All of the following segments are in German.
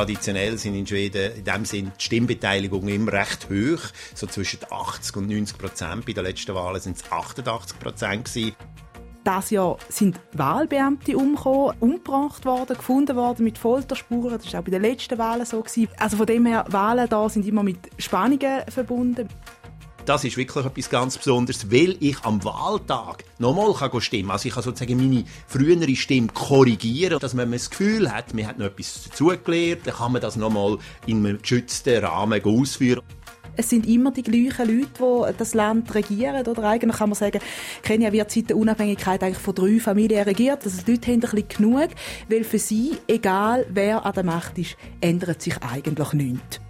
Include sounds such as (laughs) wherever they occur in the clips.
Traditionell sind in Schweden in dem Sinn die Stimmbeteiligung immer recht hoch, so zwischen 80 und 90 Prozent. Bei den letzten Wahlen sind es 88 Prozent gewesen. Das Jahr sind Wahlbeamte umgekommen, umgebracht worden, gefunden worden mit Folterspuren. Das war auch bei den letzten Wahlen so. Also von dem her, Wahlen da sind immer mit Spannungen verbunden. Das ist wirklich etwas ganz Besonderes, weil ich am Wahltag nochmal stimmen kann. Also ich kann sozusagen meine frühere Stimme korrigieren, dass man das Gefühl hat, man hat noch etwas dazugelernt, dann kann man das nochmal in einem geschützten Rahmen ausführen es sind immer die gleichen Leute, die das Land regieren. Oder eigentlich kann man sagen, Kenia wird seit der Unabhängigkeit eigentlich von drei Familien regiert. Also die Leute haben ein bisschen genug, weil für sie, egal wer an der Macht ist, ändert sich eigentlich nichts.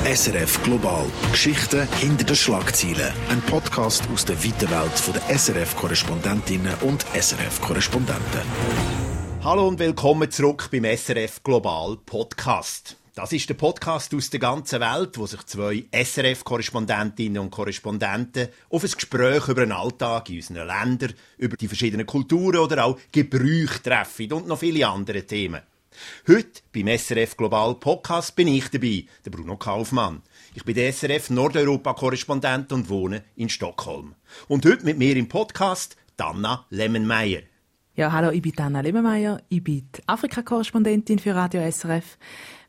SRF Global. Geschichten hinter den Schlagzeilen. Ein Podcast aus der weiten Welt der SRF-Korrespondentinnen und SRF-Korrespondenten. Hallo und willkommen zurück beim SRF Global Podcast. Das ist der Podcast aus der ganzen Welt, wo sich zwei SRF-Korrespondentinnen und Korrespondenten auf ein Gespräch über den Alltag in unseren Ländern, über die verschiedenen Kulturen oder auch Gebrüche treffen und noch viele andere Themen. Heute beim SRF Global Podcast bin ich dabei, der Bruno Kaufmann. Ich bin der SRF Nordeuropa-Korrespondent und wohne in Stockholm. Und heute mit mir im Podcast Dana Lemmenmeier. Ja, hallo, ich bin Dana Lemmenmeier. Ich bin Afrika-Korrespondentin für Radio SRF.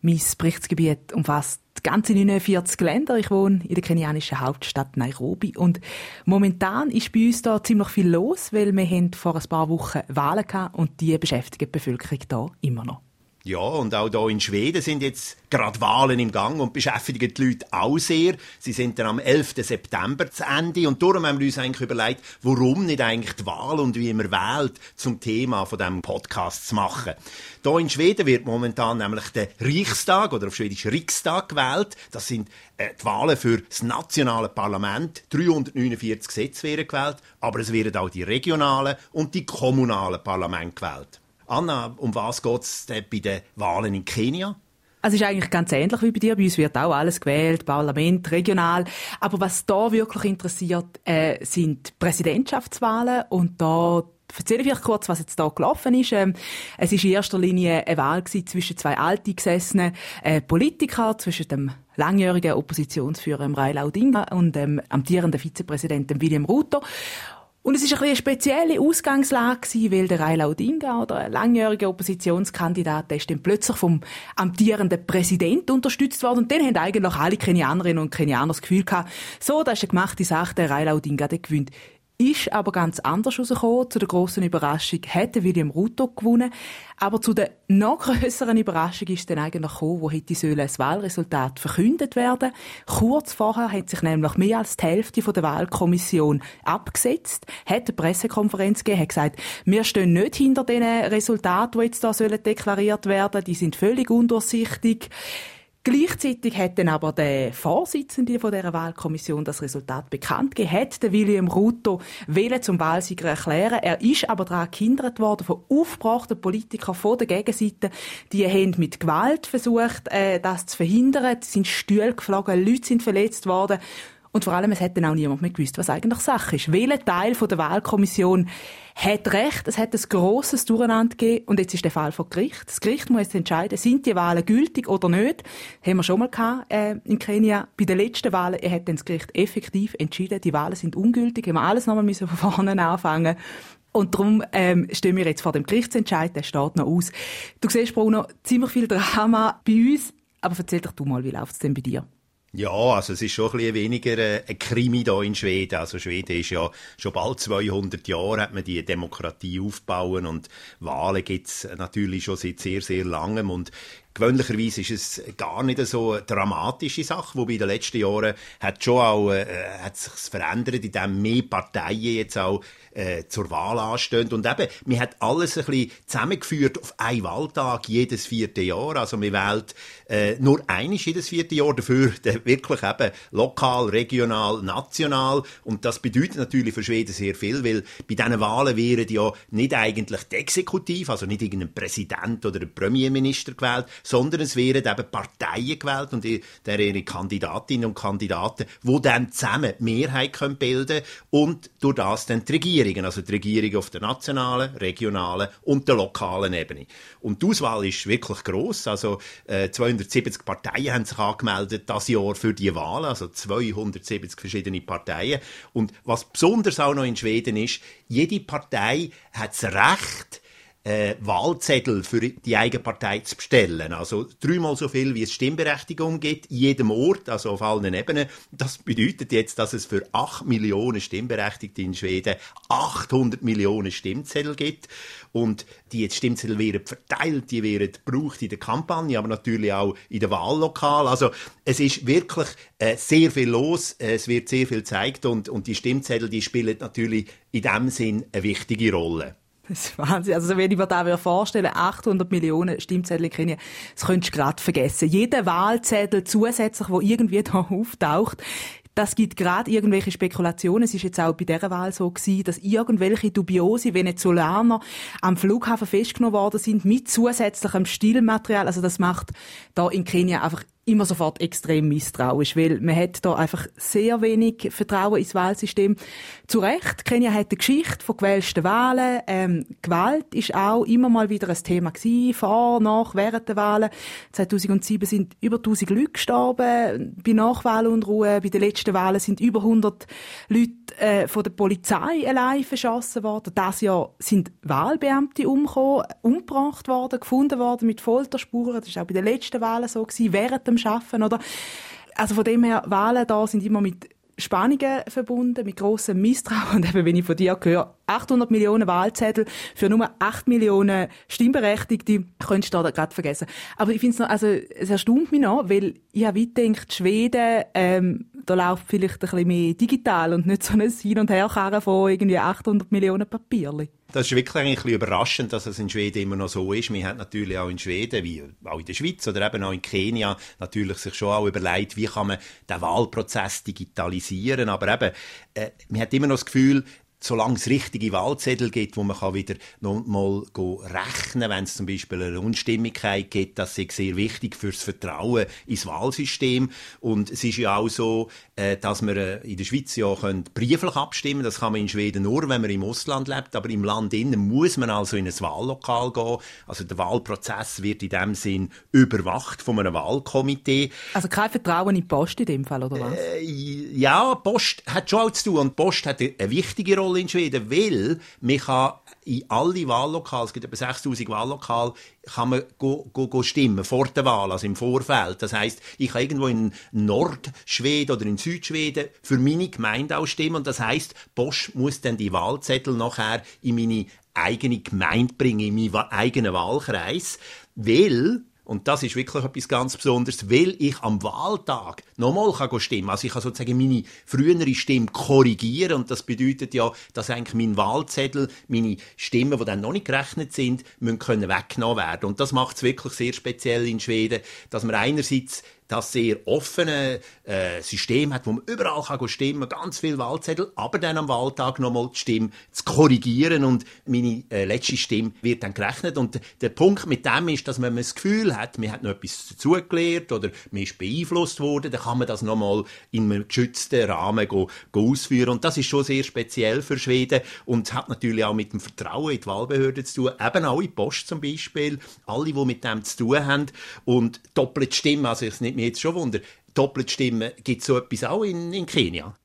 Mein Berichtsgebiet umfasst ganze 49 Länder. Ich wohne in der kenianischen Hauptstadt Nairobi und momentan ist bei uns da ziemlich viel los, weil wir haben vor ein paar Wochen Wahlen gehabt und die beschäftigen die Bevölkerung da immer noch. Ja, und auch hier in Schweden sind jetzt gerade Wahlen im Gang und beschäftigen die Leute auch sehr. Sie sind dann am 11. September zu Ende und darum haben wir uns eigentlich überlegt, warum nicht eigentlich die Wahl und wie man wählt zum Thema von dem Podcast zu machen. Hier in Schweden wird momentan nämlich der Reichstag oder auf Schwedisch Riksdag gewählt. Das sind äh, die Wahlen für das nationale Parlament. 349 Gesetze werden gewählt, aber es werden auch die regionalen und die kommunalen Parlamente gewählt. Anna, um was geht es bei den Wahlen in Kenia? Also es ist eigentlich ganz ähnlich wie bei dir. Bei uns wird auch alles gewählt, Parlament, regional. Aber was da wirklich interessiert, äh, sind Präsidentschaftswahlen und da erzähle ich vielleicht kurz, was jetzt da gelaufen ist. Ähm, es ist in erster Linie eine Wahl zwischen zwei altgesessenen äh, Politikern, zwischen dem langjährigen Oppositionsführer Raila Odinga und dem amtierenden Vizepräsidenten William Ruto. Und es ist ein eine spezielle Ausgangslage weil der Raila Odinga, oder ein langjähriger Oppositionskandidat, der ist dann plötzlich vom amtierenden Präsident unterstützt worden. Und dann haben eigentlich alle Kenianerinnen und Kenianer das Gefühl gehabt, so, das ist eine gemachte Sache, der Raila Odinga, der gewinnt ist aber ganz anders rausgekommen. Zu der grossen Überraschung hätte William Ruto gewonnen. Aber zu der noch grösseren Überraschung ist dann eigentlich gekommen, wo hätte sollen das Wahlresultat verkündet werden. Kurz vorher hat sich nämlich mehr als die Hälfte der Wahlkommission abgesetzt, hat eine Pressekonferenz gegeben, hat gesagt, wir stehen nicht hinter den Resultaten, die jetzt da deklariert werden, die sind völlig undurchsichtig. Gleichzeitig hat dann aber der Vorsitzende von der Wahlkommission das Resultat bekannt gegeben, hat William Ruto wählen zum Wahlsieger erklären. Er ist aber daran gehindert worden von aufgebrachten Politikern von der Gegenseite. Die haben mit Gewalt versucht, äh, das zu verhindern. Es sind Stühle geflogen, Leute sind verletzt worden. Und vor allem, es dann auch niemand mehr gewusst, was eigentlich Sache ist. Welcher Teil der Wahlkommission hat recht? Es hat ein grosses Durcheinander gegeben und jetzt ist der Fall vor Gericht. Das Gericht muss jetzt entscheiden, sind die Wahlen gültig oder nicht. Das haben wir schon mal gehabt, äh, in Kenia. Bei den letzten Wahlen hat dann das Gericht effektiv entschieden, die Wahlen sind ungültig. Haben wir alles nochmal müssen von vorne anfangen. Und darum ähm, stehen wir jetzt vor dem Gerichtsentscheid, der steht noch aus. Du siehst, Bruno, ziemlich viel Drama bei uns. Aber erzähl doch du mal, wie läuft es denn bei dir? Ja, also es ist schon ein bisschen weniger äh, ein Krimi da in Schweden. Also Schweden ist ja schon bald 200 Jahre, hat man die Demokratie aufbauen und Wahlen gibt's natürlich schon seit sehr, sehr langem und Gewöhnlicherweise ist es gar nicht so eine dramatische Sache, wobei in den letzten Jahren hat schon auch, äh, hat sich verändert, indem mehr Parteien jetzt auch äh, zur Wahl anstehen. Und eben, man hat alles ein bisschen zusammengeführt auf einen Wahltag jedes vierte Jahr. Also man wählt äh, nur eines jedes vierte Jahr dafür, (laughs) wirklich eben lokal, regional, national. Und das bedeutet natürlich für Schweden sehr viel, weil bei diesen Wahlen wären ja nicht eigentlich die Exekutiv, also nicht irgendein Präsident oder ein Premierminister gewählt, sondern es werden eben Parteien gewählt und der ihre Kandidatinnen und Kandidaten, wo dann zusammen die Mehrheit können bilden und durch das dann die Regierungen, also die Regierung auf der nationalen, regionalen und der lokalen Ebene. Und die Auswahl ist wirklich groß. Also äh, 270 Parteien haben sich angemeldet das Jahr für die Wahl, also 270 verschiedene Parteien. Und was besonders auch noch in Schweden ist, jede Partei hat das Recht, äh, Wahlzettel für die eigene Partei zu bestellen. Also dreimal so viel, wie es Stimmberechtigung gibt, in jedem Ort, also auf allen Ebenen. Das bedeutet jetzt, dass es für 8 Millionen Stimmberechtigte in Schweden 800 Millionen Stimmzettel gibt. Und die Stimmzettel werden verteilt, die werden gebraucht in der Kampagne, aber natürlich auch in der Wahllokal. Also es ist wirklich äh, sehr viel los, es wird sehr viel gezeigt und, und die Stimmzettel, die spielen natürlich in dem Sinn eine wichtige Rolle. Das ist Wahnsinn. Also, wenn ich mir da vorstellen 800 Millionen Stimmzettel in Kenia, das könntest du gerade vergessen. Jeder Wahlzettel zusätzlich, wo irgendwie (laughs) da auftaucht, das gibt gerade irgendwelche Spekulationen. Es ist jetzt auch bei dieser Wahl so gewesen, dass irgendwelche dubiose Venezolaner am Flughafen festgenommen worden sind mit zusätzlichem Stillmaterial. Also das macht da in Kenia einfach immer sofort extrem misstrauisch, weil man hat da einfach sehr wenig Vertrauen ins Wahlsystem. Zu Recht, Kenia hat eine Geschichte von gewählten Wahlen. Ähm, Gewalt ist auch immer mal wieder ein Thema gewesen, vor, nach, während der Wahlen. 2007 sind über 1000 Leute gestorben bei Nachwahlunruhe. Bei den letzten Wahlen sind über 100 Leute äh, von der Polizei allein verschossen worden. Das Jahr sind Wahlbeamte umgekommen, umgebracht worden, gefunden worden mit Folterspuren. Das ist auch bei den letzten Wahlen so gewesen, während dem Schaffen, oder? Also von dem her, Wahlen da sind immer mit Spannungen verbunden, mit grossem Misstrauen. Und eben, wenn ich von dir höre, 800 Millionen Wahlzettel für nur 8 Millionen Stimmberechtigte, könntest du da gerade vergessen. Aber ich finde es noch, also, es erstaunt mich noch, weil ich habe gedacht, Schweden, ähm, da läuft vielleicht ein bisschen mehr digital und nicht so ein Hin- und Herkarren von irgendwie 800 Millionen Papierli. Das ist wirklich ein bisschen überraschend, dass es in Schweden immer noch so ist. Wir haben natürlich auch in Schweden, wie auch in der Schweiz oder eben auch in Kenia, natürlich sich schon auch überlegt, wie kann man den Wahlprozess digitalisieren. Aber eben, äh, man hat immer noch das Gefühl, solange es richtige Wahlzettel gibt, wo man kann wieder noch mal rechnen wenn es zum Beispiel eine Unstimmigkeit gibt, das ist sehr wichtig fürs Vertrauen ins Wahlsystem. Und es ist ja auch so, äh, dass man äh, in der Schweiz ja brieflich abstimmen Das kann man in Schweden nur, wenn man im Ausland lebt. Aber im Land innen muss man also in ein Wahllokal gehen. Also der Wahlprozess wird in dem Sinn überwacht von einem Wahlkomitee. Also kein Vertrauen in die Post in dem Fall, oder was? Äh, ja, Post hat schon auch zu tun. Und Post hat eine wichtige Rolle in Schweden, weil man kann in alle Wahllokale, es gibt etwa 6000 Wahllokale, kann man go, go, go stimmen vor der Wahl, also im Vorfeld. Das heißt, ich kann irgendwo in Nordschweden oder in Südschweden für meine Gemeinde auch stimmen und das heißt, Bosch muss dann die Wahlzettel nachher in meine eigene Gemeinde bringen, in meinen eigenen Wahlkreis, weil und das ist wirklich etwas ganz Besonderes, weil ich am Wahltag nochmal kann stimmen Also ich kann sozusagen meine frühere Stimme korrigieren und das bedeutet ja, dass eigentlich mein Wahlzettel, meine Stimmen, die dann noch nicht gerechnet sind, müssen können weggenommen werden. Und das macht es wirklich sehr speziell in Schweden, dass man einerseits das sehr offene äh, System hat, wo man überall kann stimmen kann, ganz viele Wahlzettel, aber dann am Wahltag nochmal die Stimme zu korrigieren und meine äh, letzte Stimme wird dann gerechnet. Und der Punkt mit dem ist, dass wenn man das Gefühl hat, man hat noch etwas dazugelernt oder man ist beeinflusst worden, dann kann man das nochmal in einem geschützten Rahmen go, go ausführen. Und das ist schon sehr speziell für Schweden und hat natürlich auch mit dem Vertrauen in die Wahlbehörden zu tun, eben auch in die Post zum Beispiel, alle, die mit dem zu tun haben und doppelte Stimme, also ich nicht mich jetzt schon wunder, Doppeltstimmen, gibt es so etwas auch in, in Kenia?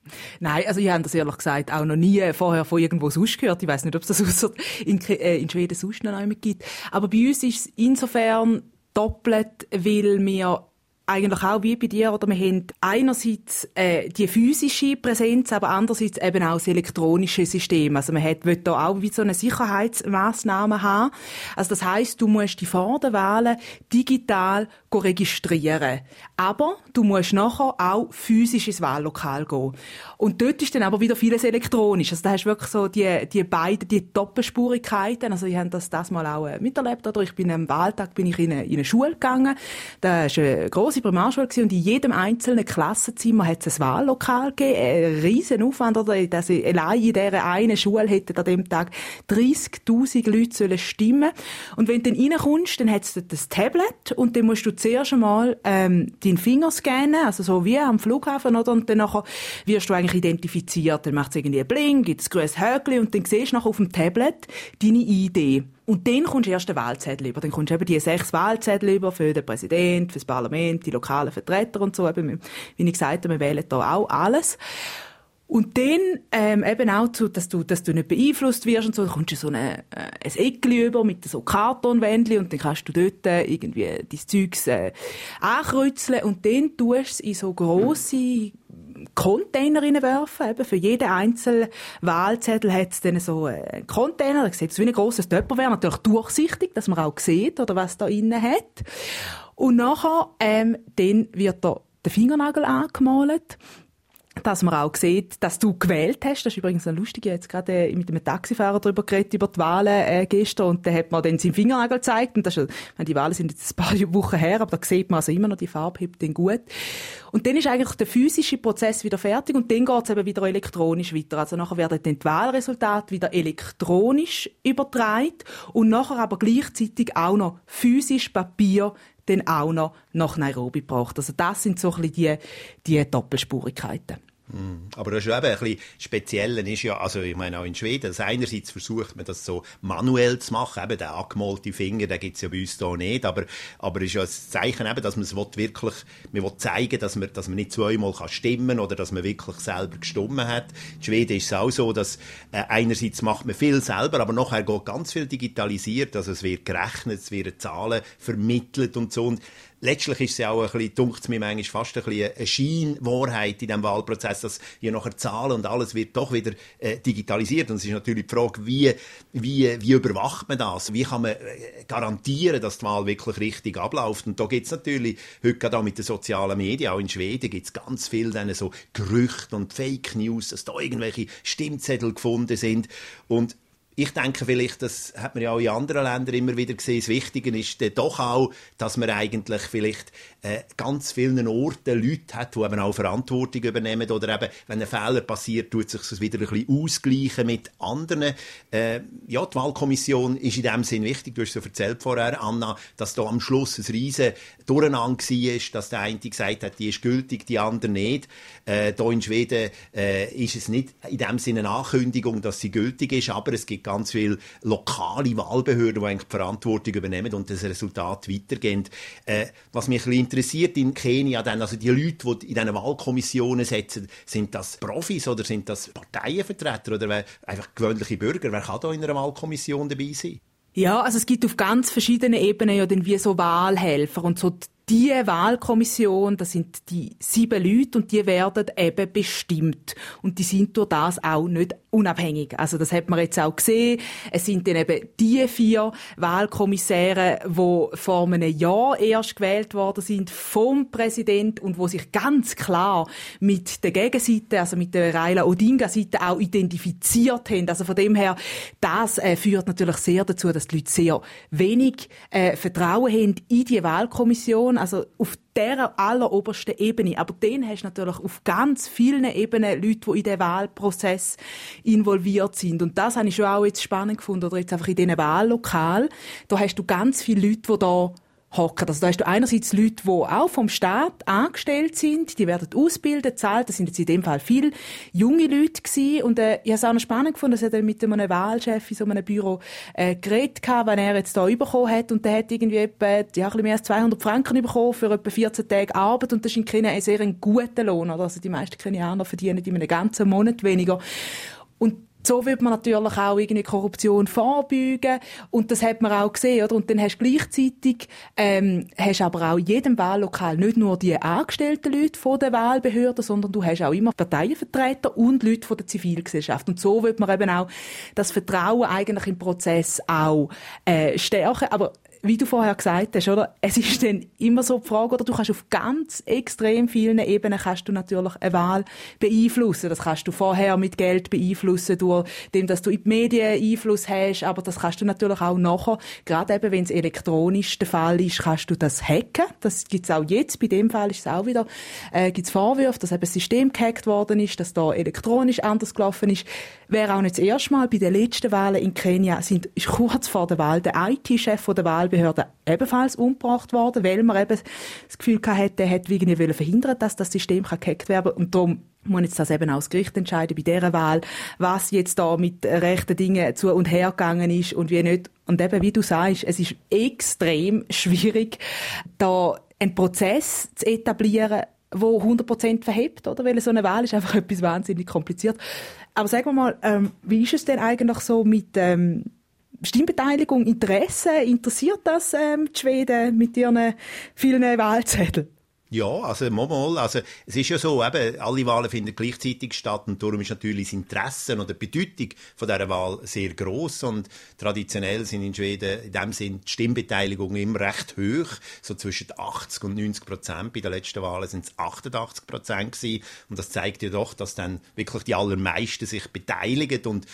Nein, also ich habe das ehrlich gesagt auch noch nie vorher von irgendwo sonst gehört. Ich weiß nicht, ob es das (laughs) in, äh, in Schweden sonst noch einmal gibt. Aber bei uns ist es insofern doppelt, weil wir eigentlich auch wie bei dir, oder wir haben einerseits äh, die physische Präsenz, aber andererseits eben auch das elektronische System. Also man hat, will da auch wie so eine Sicherheitsmaßnahme haben. Also das heißt, du musst die vor der Wahlen digital registrieren. Aber du musst nachher auch physisch ins Wahllokal gehen. Und dort ist dann aber wieder vieles elektronisch. Also da hast du wirklich so die, die beiden, die Doppelspurigkeiten. Also ich habe das das mal auch äh, miterlebt. Oder ich bin am Wahltag bin ich in eine, in eine Schule gegangen. Da ist eine grosse grosse Primarschule und in jedem einzelnen Klassenzimmer hat es ein Wahllokal gegeben. Ein riesen Aufwand, oder? Dass allein in dieser einen Schule hätten an dem Tag 30.000 Leute sollen stimmen. Und wenn du dann reinkommst, dann es dort das Tablet und dann musst du zuerst einmal ähm, deinen Finger scannen, also so wie am Flughafen, oder? Und dann wirst du eigentlich identifiziert. Dann macht es irgendwie Bling, gibt es grünes Häkchen und dann siehst du nachher auf dem Tablet deine Idee. Und dann kommst du erst den Wahlzettel über. Dann kommst du eben die sechs Wahlzettel über für den Präsident, für das Parlament, die lokalen Vertreter und so. Eben, wie ich gesagt habe, wir wählen da auch alles. Und dann ähm, eben auch, zu, dass, du, dass du nicht beeinflusst wirst und so, dann kommst du so eine, äh, ein Eckchen über mit so Kartonwändchen und dann kannst du dort äh, irgendwie dein Zeugs äh, ankreuzeln und dann tust du es in so grosse Container reinwerfen. Eben für jeden einzelnen Wahlzettel hat es dann so einen Container. Da sieht es wie ein grosses Töpperwehr. Natürlich durchsichtig, dass man auch sieht, oder was da innen hat. Und nachher, ähm, dann wird da der Fingernagel angemalt dass man auch sieht, dass du gewählt hast. Das ist übrigens ein lustiger, jetzt gerade mit einem Taxifahrer darüber geredet, über die Wahlen äh, gestern und der hat mir dann seinen Fingernagel gezeigt und das ist, meine, die Wahlen sind jetzt ein paar (laughs) Wochen her, aber da sieht man also immer noch, die Farbe hebt den gut. Und dann ist eigentlich der physische Prozess wieder fertig und dann geht es eben wieder elektronisch weiter. Also nachher werden dann die Wahlresultate wieder elektronisch übertragen und nachher aber gleichzeitig auch noch physisch Papier dann auch noch nach Nairobi gebracht. Also das sind so ein bisschen die, die Doppelspurigkeiten. Mhm. Aber das ist eben ein bisschen speziell, ist ja, also ich meine auch in Schweden, also einerseits versucht man das so manuell zu machen, eben der angemalte Finger, den gibt es ja bei uns hier nicht, aber, aber ist ja ein Zeichen eben, dass man es wirklich, man will zeigen, dass man, dass man nicht zweimal kann stimmen oder dass man wirklich selber gestimmt hat. In Schweden ist es auch so, dass äh, einerseits macht man viel selber, aber nachher geht ganz viel digitalisiert, also es wird gerechnet, es werden Zahlen vermittelt und so und letztlich ist es ja auch ein bisschen, dunkt mir manchmal fast ein bisschen eine Scheinwahrheit in diesem Wahlprozess, dass je nachher Zahlen und alles wird doch wieder äh, digitalisiert. Und es ist natürlich die Frage, wie, wie, wie überwacht man das? Wie kann man äh, garantieren, dass die Wahl wirklich richtig abläuft? Und da gibt es natürlich, heute gerade auch mit den sozialen Medien, auch in Schweden, gibt es ganz viel dann so Gerüchte und Fake News, dass da irgendwelche Stimmzettel gefunden sind. Und ich denke vielleicht, das hat man ja auch in anderen Ländern immer wieder gesehen, das Wichtige ist doch auch, dass man eigentlich vielleicht äh, ganz vielen Orten Leute hat, die eben auch Verantwortung übernehmen oder eben, wenn ein Fehler passiert, tut sich das wieder ein bisschen ausgleichen mit anderen. Äh, ja, die Wahlkommission ist in dem Sinn wichtig. Du hast so erzählt vorher, Anna, dass da am Schluss ein riesen Durcheinander war, dass der eine gesagt hat, die ist gültig, die andere nicht. Äh, hier in Schweden äh, ist es nicht in dem Sinne eine Ankündigung, dass sie gültig ist, aber es gibt ganz viele lokale Wahlbehörden, die eigentlich die Verantwortung übernehmen und das Resultat weitergehen. Äh, was mich ein bisschen interessiert in Kenia, dann, also die Leute, die in diesen Wahlkommissionen sitzen, sind das Profis oder sind das Parteienvertreter oder einfach gewöhnliche Bürger? Wer kann da in einer Wahlkommission dabei sein? Ja, also es gibt auf ganz verschiedenen Ebenen ja dann wie so Wahlhelfer und so die Wahlkommission, das sind die sieben Leute und die werden eben bestimmt. Und die sind durch das auch nicht unabhängig. Also das hat man jetzt auch gesehen. Es sind dann eben die vier Wahlkommissäre, die vor einem Jahr erst gewählt worden sind vom Präsident und wo sich ganz klar mit der Gegenseite, also mit der Raila Odinga-Seite auch identifiziert haben. Also von dem her, das äh, führt natürlich sehr dazu, dass die Leute sehr wenig äh, Vertrauen haben in die Wahlkommission also auf der allerobersten Ebene. Aber dann hast du natürlich auf ganz vielen Ebenen Leute, die in den Wahlprozess involviert sind. Und das habe ich schon auch jetzt spannend gefunden, oder jetzt einfach in diesen Wahllokal. Da hast du ganz viele Leute, die da hocken. Also da hast du einerseits Leute, die auch vom Staat angestellt sind, die werden ausgebildet, zahlt. Das sind jetzt in dem Fall viele junge Leute gewesen. Und äh, ich habe es auch noch spannend gefunden, dass er dann mit einem Wahlchef in so einem Büro äh, geredet hat, wenn er jetzt da bekommen hat. Und der hat irgendwie etwa, ja, ein bisschen mehr als 200 Franken bekommen für etwa 14 Tage Arbeit. Und das ist in sehr guter Lohn. Oder? Also die meisten Kenianer verdienen in einem ganzen Monat weniger. Und so wird man natürlich auch irgendwie Korruption vorbeugen und das hat man auch gesehen, oder? Und dann hast du gleichzeitig ähm, hast aber auch in jedem Wahllokal nicht nur die angestellten Leute von der Wahlbehörde, sondern du hast auch immer Parteienvertreter und Leute von der Zivilgesellschaft und so wird man eben auch das Vertrauen eigentlich im Prozess auch äh, stärken. Aber wie du vorher gesagt hast, oder? Es ist dann immer so die Frage, oder du kannst auf ganz extrem vielen Ebenen kannst du natürlich eine Wahl beeinflussen. Das kannst du vorher mit Geld beeinflussen, durch dem, dass du in die Medien Einfluss hast, aber das kannst du natürlich auch nachher, gerade eben, wenn es elektronisch der Fall ist, kannst du das hacken. Das gibt's auch jetzt. Bei dem Fall ist es auch wieder, äh, gibt's Vorwürfe, dass eben das System gehackt worden ist, dass da elektronisch anders gelaufen ist. Wäre auch nicht das erste Mal. Bei den letzten Wahlen in Kenia sind, ist kurz vor der Wahl der IT-Chef der Wahlbehörde ebenfalls umgebracht worden, weil man eben das Gefühl hatte, der hätte irgendwie verhindern dass das System gehackt werden kann. Und darum muss jetzt das eben auch das Gericht entscheiden bei dieser Wahl, was jetzt da mit rechten Dingen zu und her gegangen ist und wie nicht. Und eben, wie du sagst, es ist extrem schwierig, da einen Prozess zu etablieren, wo 100% verhebt, oder? Weil so eine Wahl ist einfach (laughs) etwas wahnsinnig kompliziert. Aber sagen wir mal, ähm, wie ist es denn eigentlich so mit ähm, Stimmbeteiligung, Interesse? Interessiert das ähm, die Schweden mit ihren vielen Wahlzetteln? Ja, also mal, also es ist ja so, eben, alle Wahlen finden gleichzeitig statt und darum ist natürlich das Interesse oder die Bedeutung von dieser Wahl sehr groß und traditionell sind in Schweden in dem Sinn die Stimmbeteiligung immer recht hoch, so zwischen 80 und 90 Prozent. Bei den letzten Wahlen sind es 88 Prozent gewesen und das zeigt ja doch, dass dann wirklich die allermeisten sich beteiligen und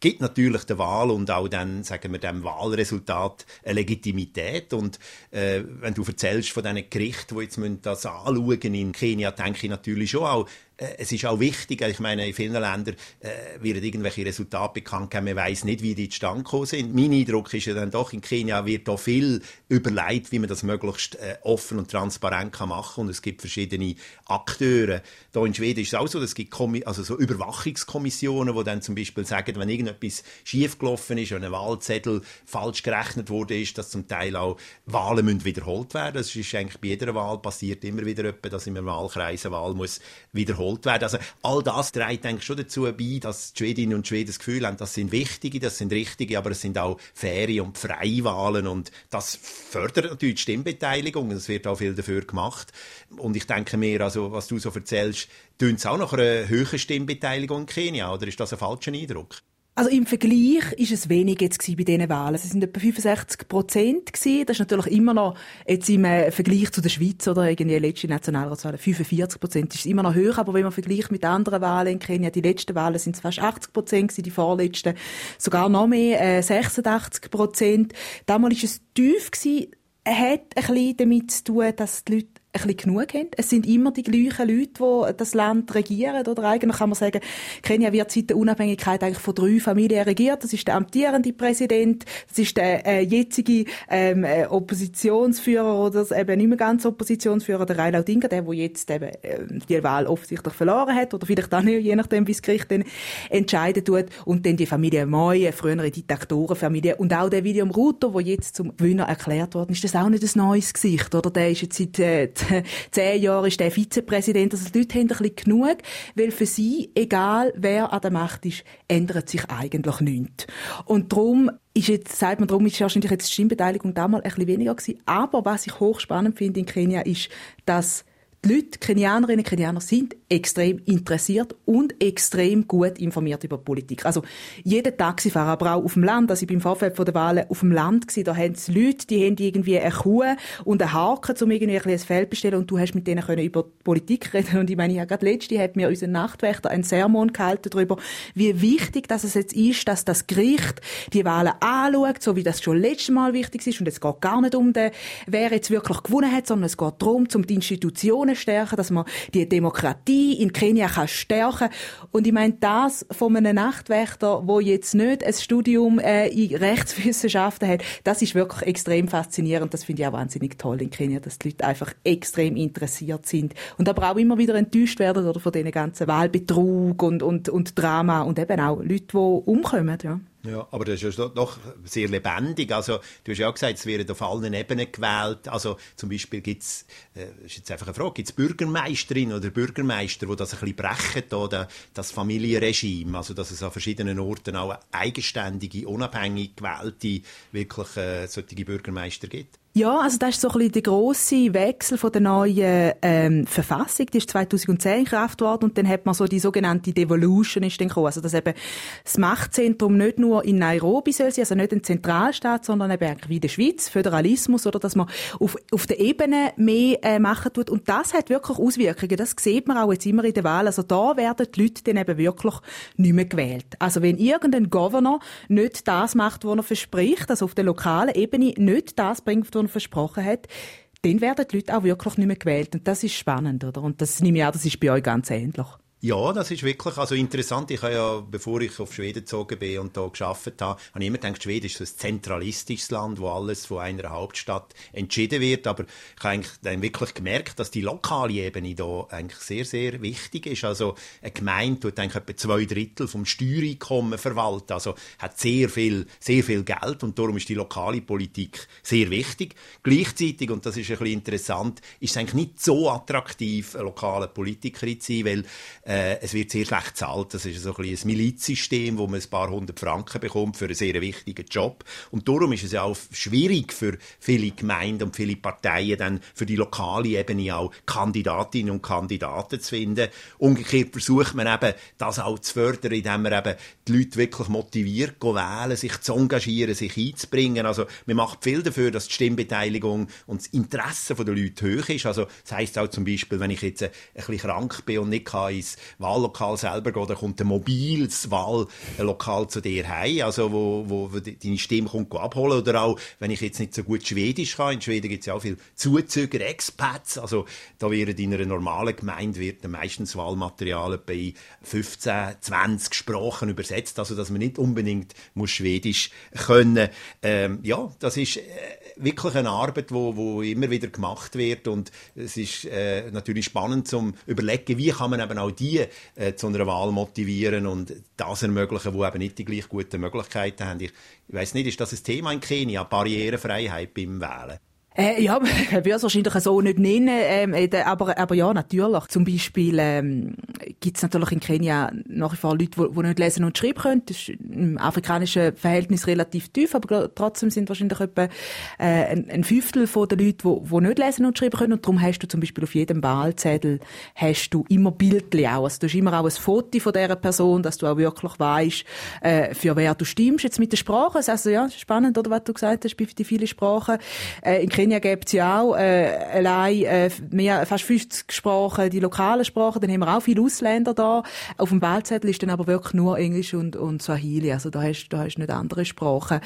gibt natürlich der Wahl und auch dann, sagen wir, dem Wahlresultat eine Legitimität. Und äh, wenn du erzählst von diesen Gerichten, die jetzt das anschauen in Kenia, denke ich natürlich schon auch, es ist auch wichtig, ich meine, in vielen Ländern äh, werden irgendwelche Resultate bekannt gegeben, man weiß nicht, wie die zustande gekommen sind. Mein Eindruck ist ja dann doch, in Kenia wird da viel überlegt, wie man das möglichst äh, offen und transparent kann machen und es gibt verschiedene Akteure. Da in Schweden ist es auch so, es gibt Kommi also so Überwachungskommissionen, die dann zum Beispiel sagen, wenn irgendetwas schiefgelaufen ist, wenn ein Wahlzettel falsch gerechnet wurde, ist, dass zum Teil auch Wahlen müssen wiederholt werden. Das ist eigentlich bei jeder Wahl passiert immer wieder etwa, dass in einem Wahlkreis eine Wahl muss wiederholt wiederholt werden. Also all das trägt eigentlich schon dazu bei, dass die Schwedinnen und Schweden das Gefühl haben, das sind wichtige, das sind richtige, aber es sind auch faire und freie Wahlen und das fördert natürlich die Stimmbeteiligung. Es wird auch viel dafür gemacht. Und ich denke mir, also was du so erzählst, tönt es auch nach einer höheren Stimmbeteiligung in Kenia oder ist das ein falscher Eindruck? Also im Vergleich ist es wenig jetzt bei diesen Wahlen. Es sind etwa 65 Prozent. Das ist natürlich immer noch jetzt im äh, Vergleich zu der Schweiz oder irgendwie letzte Nationalratswahl 45 Prozent ist immer noch höher. Aber wenn man vergleicht mit anderen Wahlen in Kenia, die letzten Wahlen sind es fast 80 Prozent die vorletzten sogar noch mehr, äh, 86 Prozent. Damals ist es tief gewesen. Hat ein bisschen damit zu tun, dass die Leute bisschen genug haben. Es sind immer die gleichen Leute, die das Land regieren. Oder eigentlich kann man sagen, Kenia wird seit der Unabhängigkeit eigentlich von drei Familien regiert. Das ist der amtierende Präsident, das ist der äh, jetzige ähm, äh, Oppositionsführer oder eben nicht mehr ganz Oppositionsführer, der Raila Odinga, der, der jetzt eben äh, die Wahl offensichtlich verloren hat oder vielleicht auch nicht, je nachdem, wie das Gericht dann entscheiden tut. Und dann die Familie Moi, eine frühere Diktatorenfamilie und auch der William Ruto, der jetzt zum Gewinner erklärt worden ist. Das auch nicht ein neues Gesicht, oder? Der ist jetzt seit äh, (laughs) zehn Jahren ist der Vizepräsident. Also die Leute haben ein bisschen genug, weil für sie, egal wer an der Macht ist, ändert sich eigentlich nichts. Und darum ist jetzt, sagt man, darum ist wahrscheinlich jetzt die Stimmbeteiligung damals ein bisschen weniger gewesen. Aber was ich hochspannend finde in Kenia ist, dass die Leute, Kenianerinnen und Kenianer, sind extrem interessiert und extrem gut informiert über Politik. Also jeder Taxifahrer, aber auch auf dem Land, also ich bin im Vorfeld der Wahlen auf dem Land gewesen, da haben es Leute, die haben irgendwie eine Kuh und einen Haken, um irgendwie ein, ein Feld bestellen und du hast mit denen können über Politik reden und ich meine, ich habe gerade letzte hat mir unser Nachtwächter ein Sermon gehalten darüber, wie wichtig dass es jetzt ist, dass das Gericht die Wahlen anschaut, so wie das schon letztes Mal wichtig ist und es geht gar nicht um den, wer jetzt wirklich gewonnen hat, sondern es geht darum, um die Institutionen Institutionen stärken, dass man die Demokratie in Kenia kann stärken Und ich meine, das von einem Nachtwächter, wo jetzt nicht ein Studium äh, in Rechtswissenschaften hat, das ist wirklich extrem faszinierend. Das finde ich auch wahnsinnig toll in Kenia, dass die Leute einfach extrem interessiert sind und aber auch immer wieder enttäuscht werden oder von diesen ganzen Wahlbetrug und, und, und Drama und eben auch Leute, die umkommen, ja. Ja, aber das ist ja doch sehr lebendig. Also, du hast ja auch gesagt, es werden auf allen Ebenen gewählt. Also, zum Beispiel gibt es, äh, ist jetzt einfach eine Frage, gibt es Bürgermeisterinnen oder Bürgermeister, die das ein bisschen brechen, da, das Familienregime, also dass es an verschiedenen Orten auch eigenständige, unabhängig gewählte, wirklich äh, solche Bürgermeister gibt? Ja, also das ist so ein bisschen der grosse Wechsel von der neuen ähm, Verfassung. Die ist 2010 in Kraft worden und dann hat man so die sogenannte Devolution ist dann gekommen. Also dass eben das Machtzentrum nicht nur in Nairobi soll sein, also nicht ein Zentralstaat, sondern eben wie in der Schweiz, Föderalismus, oder dass man auf, auf der Ebene mehr äh, machen tut. Und das hat wirklich Auswirkungen. Das sieht man auch jetzt immer in der Wahl. Also da werden die Leute dann eben wirklich nicht mehr gewählt. Also wenn irgendein Governor nicht das macht, was er verspricht, also auf der lokalen Ebene nicht das bringt, er versprochen hat, dann werden die Leute auch wirklich nicht mehr gewählt. Und das ist spannend, oder? Und das nehme ich an, das ist bei euch ganz ähnlich. Ja, das ist wirklich also interessant. Ich habe ja, bevor ich auf Schweden gezogen bin und da geschafft habe, habe ich immer gedacht, Schweden ist so ein zentralistisches Land, wo alles von einer Hauptstadt entschieden wird. Aber ich habe eigentlich dann wirklich gemerkt, dass die lokale Ebene da eigentlich sehr, sehr wichtig ist. Also eine Gemeinde tut eigentlich etwa zwei Drittel vom Steuereinkommen verwalten. Also hat sehr viel, sehr viel Geld und darum ist die lokale Politik sehr wichtig. Gleichzeitig, und das ist ein bisschen interessant, ist es eigentlich nicht so attraktiv, eine lokale Politikerin zu sein, weil äh, es wird sehr schlecht gezahlt. Das ist so ein, ein Milizsystem, wo man ein paar hundert Franken bekommt für einen sehr wichtigen Job. Und darum ist es ja auch schwierig für viele Gemeinden und viele Parteien dann für die lokale Ebene auch Kandidatinnen und Kandidaten zu finden. Umgekehrt versucht man eben, das auch zu fördern, indem man eben die Leute wirklich motiviert, wählen, sich zu engagieren, sich einzubringen. Also man macht viel dafür, dass die Stimmbeteiligung und das Interesse der Leute hoch ist. Also das heisst auch zum Beispiel, wenn ich jetzt ein bisschen krank bin und nicht kann ins Wahllokal selber gehen, dann kommt ein mobiles Wahllokal zu dir heim, also wo, wo, deine Stimme kommt abholen. Oder auch, wenn ich jetzt nicht so gut Schwedisch kann, in Schweden gibt es ja auch viele Zuzüger, Expats, also da wird in einer normalen Gemeinde wird meistens Wahlmaterial bei 15, 20 Sprachen übersetzt, also dass man nicht unbedingt muss Schwedisch können. Ähm, ja, das ist äh, wirklich eine Arbeit, wo, wo immer wieder gemacht wird und es ist äh, natürlich spannend zum überlegen, wie kann man eben auch die äh, zu einer Wahl motivieren und das ermöglichen, wo eben nicht die gleich guten Möglichkeiten haben. Ich, ich weiß nicht, ist das ein Thema in Kenia, Barrierefreiheit beim Wählen? Äh, ja, ich (laughs) würde es wahrscheinlich so nicht nennen, ähm, aber, aber ja, natürlich. Zum Beispiel ähm, gibt es natürlich in Kenia nach wie vor Leute, die nicht lesen und schreiben können. Das ist im afrikanischen Verhältnis relativ tief, aber trotzdem sind wahrscheinlich etwa äh, ein, ein Fünftel von den Leuten, die, die nicht lesen und schreiben können. Und darum hast du zum Beispiel auf jedem Wahlzettel hast du immer Bildchen auch. Also du hast immer auch ein Foto von dieser Person, dass du auch wirklich weißt, äh, für wer du stimmst. Jetzt mit der Sprache, also ja, spannend, oder was du gesagt hast, bei den vielen Sprachen. Äh, in Kenia gibt es ja auch äh, allein äh, mehr, fast 50 Sprachen, die lokalen Sprachen, dann haben wir auch viele Ausländer da. Auf dem Wahlzettel ist dann aber wirklich nur Englisch und, und Swahili, also da hast, da hast nicht andere Sprachen.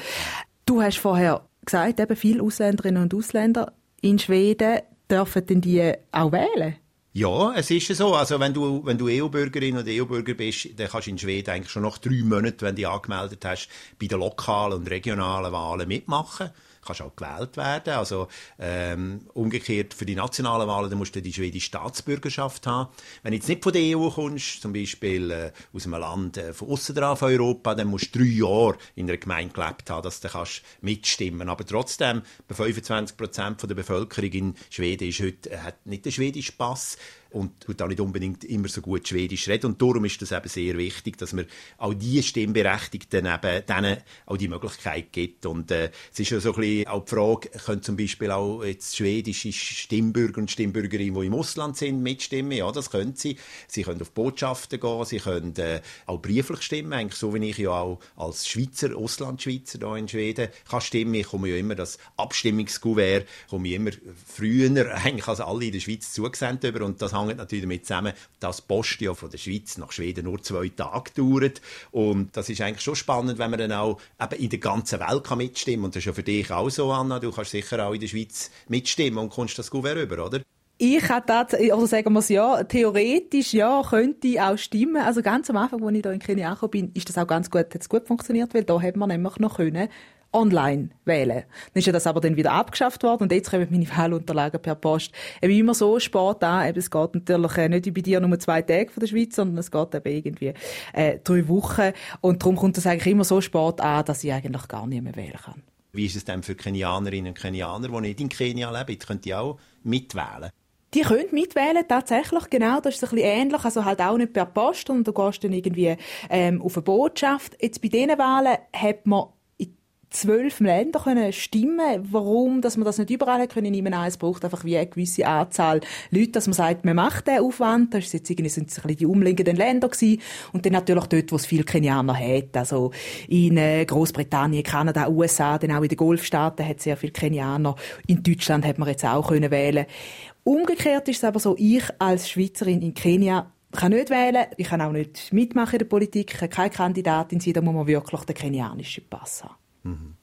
Du hast vorher gesagt, eben viele Ausländerinnen und Ausländer in Schweden dürfen denn die auch wählen? Ja, es ist so. Also wenn du, wenn du EU-Bürgerin oder EU-Bürger bist, dann kannst du in Schweden eigentlich schon nach drei Monaten, wenn du dich angemeldet hast, bei den lokalen und regionalen Wahlen mitmachen kannst auch gewählt werden. Also ähm, umgekehrt für die nationalen Wahlen, dann musst du die schwedische Staatsbürgerschaft haben. Wenn du jetzt nicht von der EU kommst, zum Beispiel äh, aus einem Land äh, von außerhalb von Europa, dann musst du drei Jahre in einer Gemeinde gelebt haben, dass du kannst mitstimmen Aber trotzdem, bei 25 Prozent der Bevölkerung in Schweden ist heute, äh, hat nicht den schwedischen Pass und tut auch nicht unbedingt immer so gut Schwedisch reden. Und darum ist das eben sehr wichtig, dass man auch die Stimmberechtigten eben denen auch die Möglichkeit gibt. Und äh, es ist ja so ein bisschen auch die Frage, können zum Beispiel auch jetzt schwedische Stimmbürger und Stimmbürgerinnen, die im Ausland sind, mitstimmen? Ja, das können sie. Sie können auf Botschaften gehen, sie können äh, auch brieflich stimmen, eigentlich so wie ich ja auch als Schweizer, Auslandschweizer hier in Schweden kann stimmen. Ich komme ja immer das Abstimmungskuvert, komme ich immer früher (laughs) eigentlich als alle in der Schweiz zugesendet über und das hängt natürlich damit zusammen, dass Post ja von der Schweiz nach Schweden nur zwei Tage dauert. Und das ist eigentlich schon spannend, wenn man dann auch eben in der ganzen Welt kann mitstimmen kann. Und das ist ja für dich auch so, Anna. Du kannst sicher auch in der Schweiz mitstimmen und kommst das Gouverne rüber, oder? Ich hätte tatsächlich, also sagen wir es ja, theoretisch ja, könnte auch stimmen. Also ganz am Anfang, als ich hier in Kenia angekommen bin, ist das auch ganz gut, hat es gut funktioniert, weil da hat man nämlich noch können online wählen. Dann ist ja das aber dann wieder abgeschafft worden und jetzt kommen meine Wahlunterlagen per Post. Eben immer so spät an, eben es geht natürlich äh, nicht bei dir nur zwei Tage von der Schweiz, sondern es geht eben irgendwie äh, drei Wochen und darum kommt das eigentlich immer so spät an, dass ich eigentlich gar nicht mehr wählen kann. Wie ist es denn für Kenianerinnen und Kenianer, die nicht in Kenia leben? Könnt die auch mitwählen? Die können mitwählen, tatsächlich, genau. Das ist ein bisschen ähnlich. Also halt auch nicht per Post, sondern du gehst dann irgendwie ähm, auf eine Botschaft. Jetzt bei diesen Wahlen hat man zwölf Länder können stimmen. Warum, dass man das nicht überall hat können nehmen? Es braucht einfach wie eine gewisse Anzahl Leute, dass man sagt, man macht den Aufwand. Das ist jetzt irgendwie, sind es ein bisschen die umliegenden Länder gewesen. Und dann natürlich dort, wo es viele Kenianer hat. Also in äh, Großbritannien, Kanada, USA, dann auch in den Golfstaaten hat es sehr viele Kenianer. In Deutschland hat man jetzt auch können wählen. Umgekehrt ist es aber so, ich als Schweizerin in Kenia kann nicht wählen, ich kann auch nicht mitmachen in der Politik, ich kann keine Kandidatin sein, da muss man wirklich den kenianischen Pass haben. Mhm.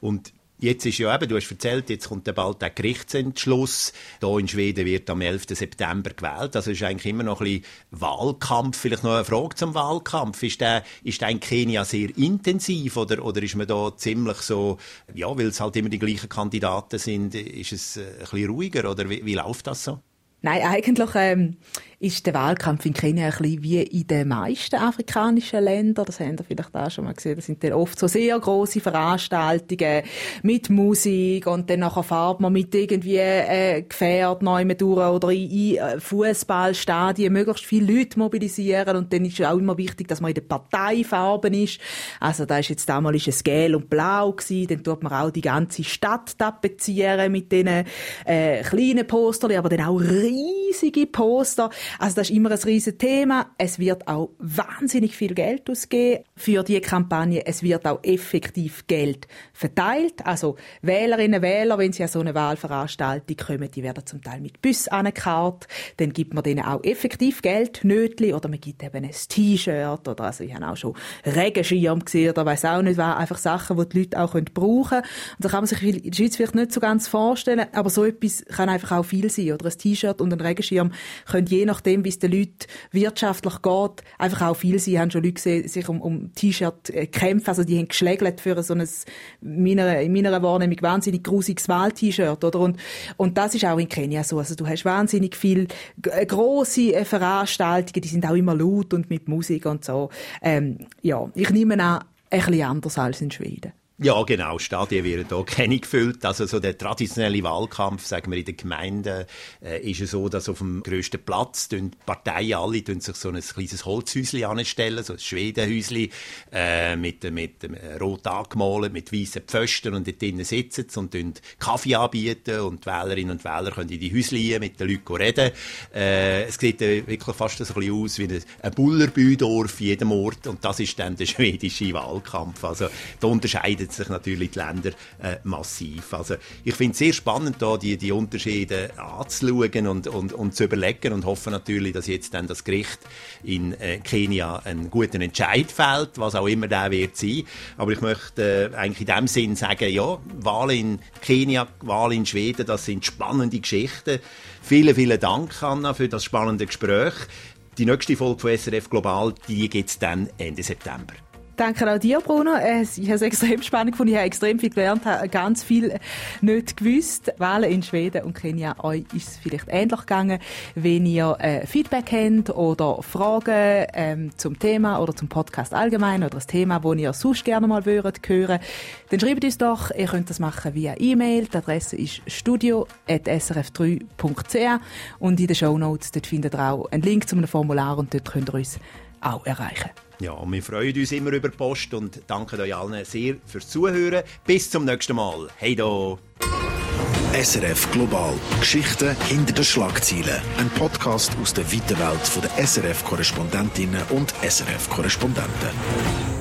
Und Jetzt ist ja eben, du hast erzählt, jetzt kommt dann bald der Gerichtsentschluss. Hier in Schweden wird am 11. September gewählt. Also ist eigentlich immer noch ein bisschen Wahlkampf. Vielleicht noch eine Frage zum Wahlkampf. Ist der, ist der in Kenia sehr intensiv oder, oder ist man da ziemlich so, ja, weil es halt immer die gleichen Kandidaten sind, ist es äh, ein bisschen ruhiger oder wie, wie läuft das so? Nein, eigentlich ähm, ist der Wahlkampf in Kenia ein bisschen wie in den meisten afrikanischen Ländern. Das haben ihr vielleicht auch schon mal gesehen. Das sind dann oft so sehr große Veranstaltungen mit Musik und dann nachher fährt man mit irgendwie äh, Gefährt neu durch oder in, in äh, Fußballstadien möglichst viele Leute mobilisieren und dann ist auch immer wichtig, dass man in den Parteifarben ist. Also da ist jetzt damals ist es gelb und blau gewesen. Dann tut man auch die ganze Stadt tapezieren mit diesen äh, kleinen Postern, aber dann auch riesige Poster. Also das ist immer ein riesiges Thema. Es wird auch wahnsinnig viel Geld ausgeben für die Kampagne. Es wird auch effektiv Geld verteilt. Also Wählerinnen und Wähler, wenn sie an so eine Wahlveranstaltung kommen, die werden zum Teil mit Bus angekarrt. Dann gibt man denen auch effektiv Geld, Nötli, oder man gibt eben ein T-Shirt, oder also ich habe auch schon Regenschirm gesehen, oder weiß auch nicht was. Einfach Sachen, die die Leute auch brauchen können. Und da kann man sich in der Schweiz vielleicht nicht so ganz vorstellen, aber so etwas kann einfach auch viel sein, oder ein T-Shirt und ein Regenschirm können je nach nachdem, wie es den Leuten wirtschaftlich geht, einfach auch viel sie haben schon Leute gesehen, sich um, um T-Shirt äh, kämpfen, also die haben geschlägelt für so ein, meiner, in meiner Wahrnehmung, wahnsinnig grusiges Wahl-T-Shirt, oder? Und, und das ist auch in Kenia so, also du hast wahnsinnig viel äh, grosse äh, Veranstaltungen, die sind auch immer laut und mit Musik und so. Ähm, ja, ich nehme an, ein bisschen anders als in Schweden. Ja, genau. Stadien werden hier (laughs) keine gefüllt. Also so der traditionelle Wahlkampf, sagen wir in den Gemeinden, äh, ist es so, dass auf dem grössten Platz die Parteien alle sich so ein kleines Holzhäuschen anstellen, so ein Schwedenhäuschen äh, mit, mit äh, rot angemalt, mit weißen Pfosten und dort drinnen sitzen und Kaffee anbieten und die Wählerinnen und Wähler können in die Häuschen mit den Leuten reden. Äh, es sieht äh, wirklich fast so ein bisschen aus wie ein, ein Bullerbüdorf jedem Ort und das ist dann der schwedische Wahlkampf. Also da unterscheidet sich natürlich die Länder äh, massiv. Also ich finde es sehr spannend, da die, die Unterschiede anzuschauen und, und, und zu überlegen und hoffe natürlich, dass jetzt dann das Gericht in äh, Kenia einen guten Entscheid fällt, was auch immer der wird sein. Aber ich möchte äh, eigentlich in dem Sinn sagen, ja, Wahl in Kenia, Wahl in Schweden, das sind spannende Geschichten. Vielen, vielen Dank, Anna, für das spannende Gespräch. Die nächste Folge von SRF Global, die gibt es dann Ende September. Danke auch dir, Bruno. Ich habe es extrem spannend gefunden. Ich habe extrem viel gelernt, habe ganz viel nicht gewusst. Wahlen in Schweden und Kenia, euch ist es vielleicht ähnlich gegangen. Wenn ihr äh, Feedback habt oder Fragen ähm, zum Thema oder zum Podcast allgemein oder das Thema, das ihr sonst gerne mal würdet hören, dann schreibt uns doch. Ihr könnt das machen via E-Mail. Die Adresse ist studio.srf3.ch und in den Show Notes findet ihr auch einen Link zu einem Formular und dort könnt ihr uns auch erreichen. Ja, wir freuen uns immer über Post und danken euch allen sehr fürs Zuhören. Bis zum nächsten Mal. Hey do! SRF Global. Geschichten hinter den Schlagzeilen. Ein Podcast aus der weiten Welt der SRF-Korrespondentinnen und SRF-Korrespondenten.